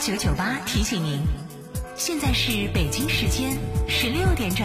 九九八提醒您，现在是北京时间十六点整。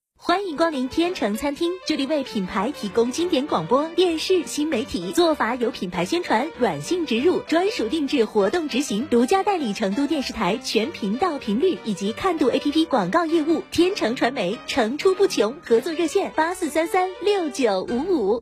欢迎光临天成餐厅，这里为品牌提供经典广播电视新媒体做法有品牌宣传、软性植入、专属定制活动执行，独家代理成都电视台全频道频率以及看度 APP 广告业务。天成传媒层出不穷，合作热线八四三三六九五五。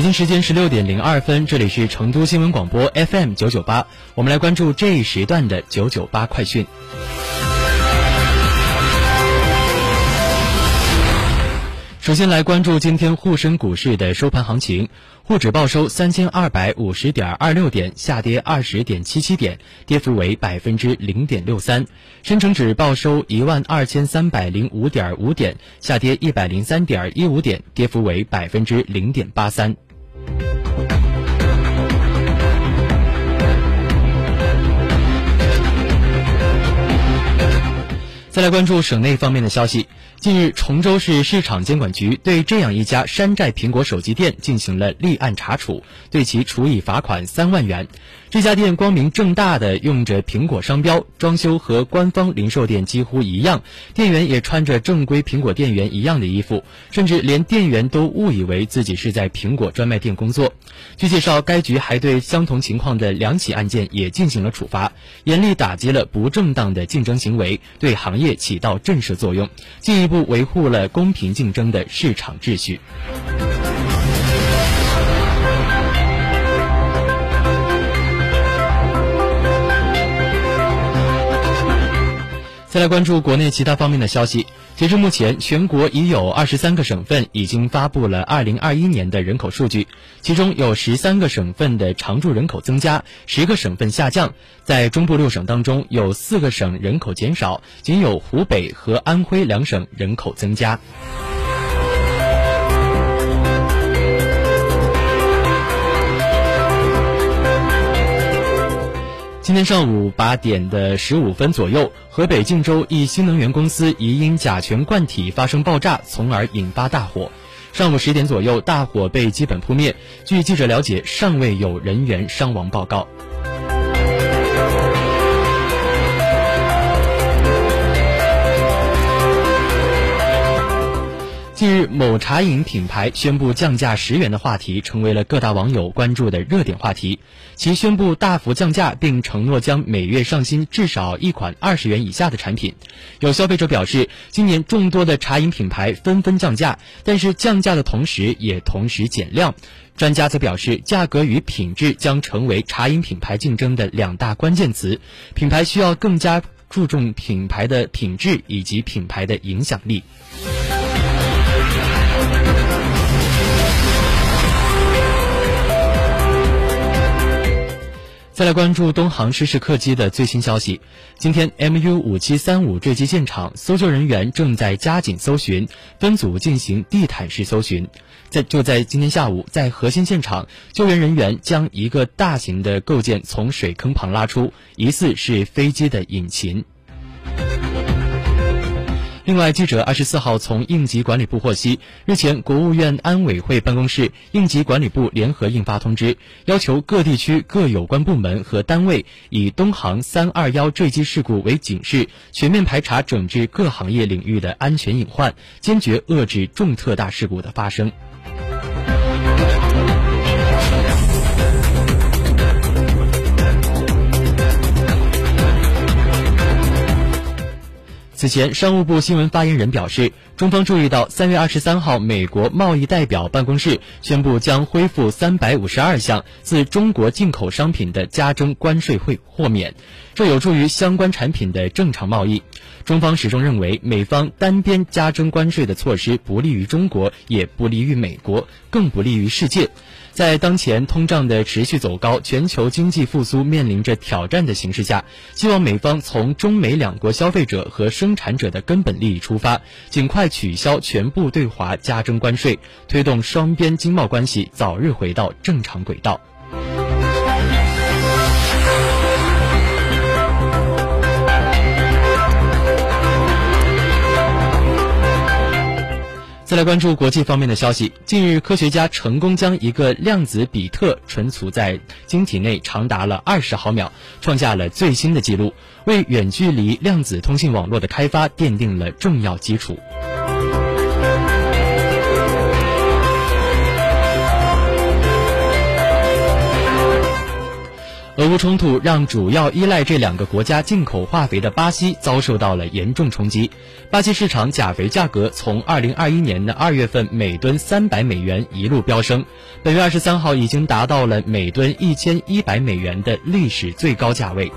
北京时间十六点零二分，这里是成都新闻广播 FM 九九八，我们来关注这一时段的九九八快讯。首先来关注今天沪深股市的收盘行情，沪指报收三千二百五十点二六点，下跌二十点七七点，跌幅为百分之零点六三；深成指报收一万二千三百零五点五点，下跌一百零三点一五点，跌幅为百分之零点八三。再来关注省内方面的消息。近日，崇州市市场监管局对这样一家山寨苹果手机店进行了立案查处，对其处以罚款三万元。这家店光明正大的用着苹果商标，装修和官方零售店几乎一样，店员也穿着正规苹果店员一样的衣服，甚至连店员都误以为自己是在苹果专卖店工作。据介绍，该局还对相同情况的两起案件也进行了处罚，严厉打击了不正当的竞争行为，对行业起到震慑作用，进一不维护了公平竞争的市场秩序。再来关注国内其他方面的消息。截至目前，全国已有二十三个省份已经发布了二零二一年的人口数据，其中有十三个省份的常住人口增加，十个省份下降。在中部六省当中，有四个省人口减少，仅有湖北和安徽两省人口增加。今天上午八点的十五分左右，河北晋州一新能源公司疑因甲醛罐体发生爆炸，从而引发大火。上午十点左右，大火被基本扑灭。据记者了解，尚未有人员伤亡报告。近日，某茶饮品牌宣布降价十元的话题，成为了各大网友关注的热点话题。其宣布大幅降价，并承诺将每月上新至少一款二十元以下的产品。有消费者表示，今年众多的茶饮品牌纷纷降价，但是降价的同时也同时减量。专家则表示，价格与品质将成为茶饮品牌竞争的两大关键词，品牌需要更加注重品牌的品质以及品牌的影响力。再来关注东航失事客机的最新消息。今天，MU 五七三五坠机现场，搜救人员正在加紧搜寻，分组进行地毯式搜寻。在就在今天下午，在核心现场，救援人员将一个大型的构件从水坑旁拉出，疑似是飞机的引擎。另外，记者二十四号从应急管理部获悉，日前国务院安委会办公室、应急管理部联合印发通知，要求各地区各有关部门和单位以东航三二幺坠机事故为警示，全面排查整治各行业领域的安全隐患，坚决遏制重特大事故的发生。此前，商务部新闻发言人表示，中方注意到三月二十三号，美国贸易代表办公室宣布将恢复三百五十二项自中国进口商品的加征关税会豁免，这有助于相关产品的正常贸易。中方始终认为，美方单边加征关税的措施不利于中国，也不利于美国，更不利于世界。在当前通胀的持续走高、全球经济复苏面临着挑战的形势下，希望美方从中美两国消费者和生产者的根本利益出发，尽快取消全部对华加征关税，推动双边经贸关系早日回到正常轨道。再来关注国际方面的消息。近日，科学家成功将一个量子比特存储在晶体内长达了二十毫秒，创下了最新的纪录，为远距离量子通信网络的开发奠定了重要基础。乌冲突让主要依赖这两个国家进口化肥的巴西遭受到了严重冲击。巴西市场钾肥价格从2021年的二月份每吨300美元一路飙升，本月23号已经达到了每吨1100美元的历史最高价位。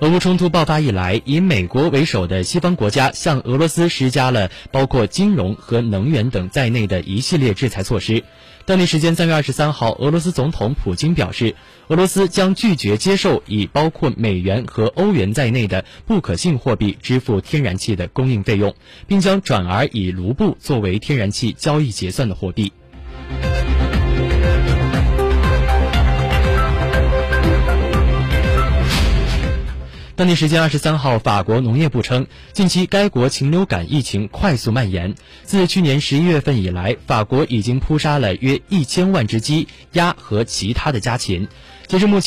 俄乌冲突爆发以来，以美国为首的西方国家向俄罗斯施加了包括金融和能源等在内的一系列制裁措施。当地时间三月二十三号，俄罗斯总统普京表示，俄罗斯将拒绝接受以包括美元和欧元在内的不可信货币支付天然气的供应费用，并将转而以卢布作为天然气交易结算的货币。当地时间二十三号，法国农业部称，近期该国禽流感疫情快速蔓延。自去年十一月份以来，法国已经扑杀了约一千万只鸡、鸭和其他的家禽。截至目前。